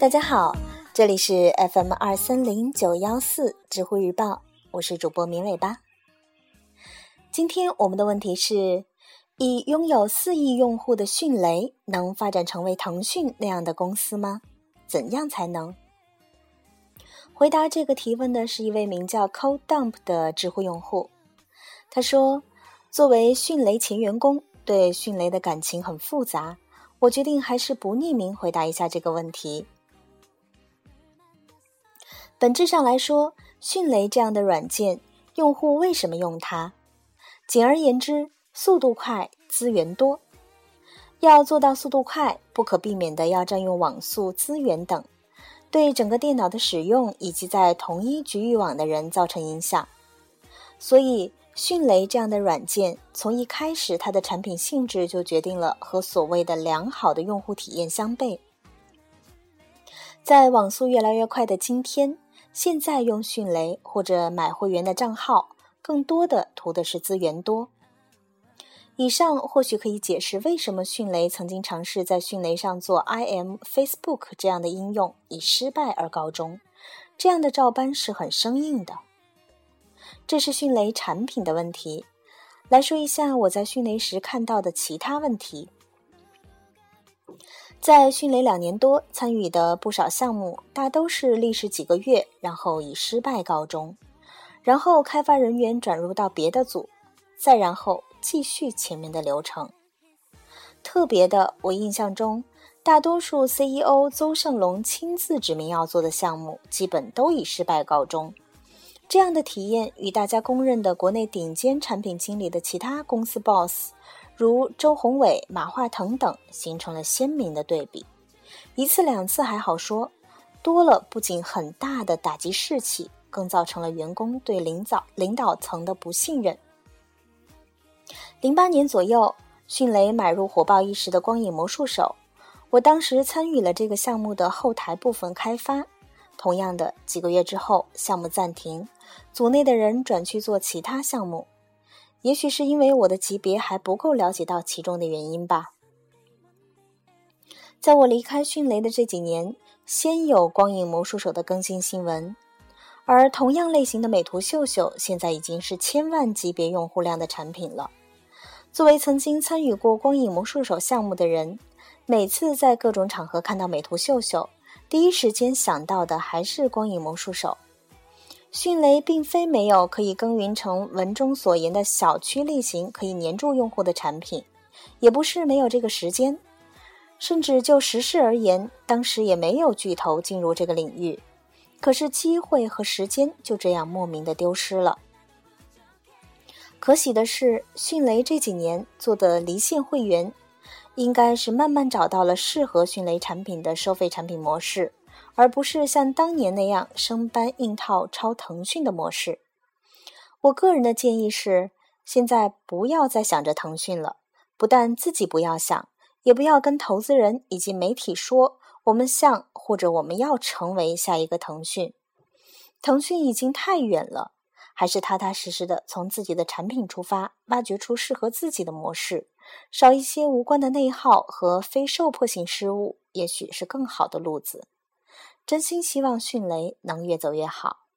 大家好，这里是 FM 二三零九幺四知乎日报，我是主播明尾巴。今天我们的问题是：以拥有四亿用户的迅雷，能发展成为腾讯那样的公司吗？怎样才能？回答这个提问的是一位名叫 Cold Dump 的知乎用户，他说：“作为迅雷前员工，对迅雷的感情很复杂，我决定还是不匿名回答一下这个问题。”本质上来说，迅雷这样的软件，用户为什么用它？简而言之，速度快，资源多。要做到速度快，不可避免的要占用网速、资源等，对整个电脑的使用以及在同一局域网的人造成影响。所以，迅雷这样的软件，从一开始它的产品性质就决定了和所谓的良好的用户体验相悖。在网速越来越快的今天。现在用迅雷或者买会员的账号，更多的图的是资源多。以上或许可以解释为什么迅雷曾经尝试在迅雷上做 IM Facebook 这样的应用，以失败而告终。这样的照搬是很生硬的。这是迅雷产品的问题。来说一下我在迅雷时看到的其他问题。在迅雷两年多，参与的不少项目大都是历时几个月，然后以失败告终，然后开发人员转入到别的组，再然后继续前面的流程。特别的，我印象中，大多数 CEO 邹胜龙亲自指明要做的项目，基本都以失败告终。这样的体验与大家公认的国内顶尖产品经理的其他公司 boss。如周宏伟、马化腾等，形成了鲜明的对比。一次两次还好说，多了不仅很大的打击士气，更造成了员工对领导领导层的不信任。零八年左右，迅雷买入火爆一时的光影魔术手，我当时参与了这个项目的后台部分开发。同样的，几个月之后，项目暂停，组内的人转去做其他项目。也许是因为我的级别还不够了解到其中的原因吧。在我离开迅雷的这几年，先有光影魔术手的更新新闻，而同样类型的美图秀秀现在已经是千万级别用户量的产品了。作为曾经参与过光影魔术手项目的人，每次在各种场合看到美图秀秀，第一时间想到的还是光影魔术手。迅雷并非没有可以耕耘成文中所言的小区类型可以黏住用户的产品，也不是没有这个时间，甚至就时事而言，当时也没有巨头进入这个领域。可是机会和时间就这样莫名的丢失了。可喜的是，迅雷这几年做的离线会员，应该是慢慢找到了适合迅雷产品的收费产品模式。而不是像当年那样生搬硬套抄腾讯的模式。我个人的建议是，现在不要再想着腾讯了。不但自己不要想，也不要跟投资人以及媒体说我们像或者我们要成为下一个腾讯。腾讯已经太远了，还是踏踏实实的从自己的产品出发，挖掘出适合自己的模式，少一些无关的内耗和非受迫性失误，也许是更好的路子。真心希望迅雷能越走越好。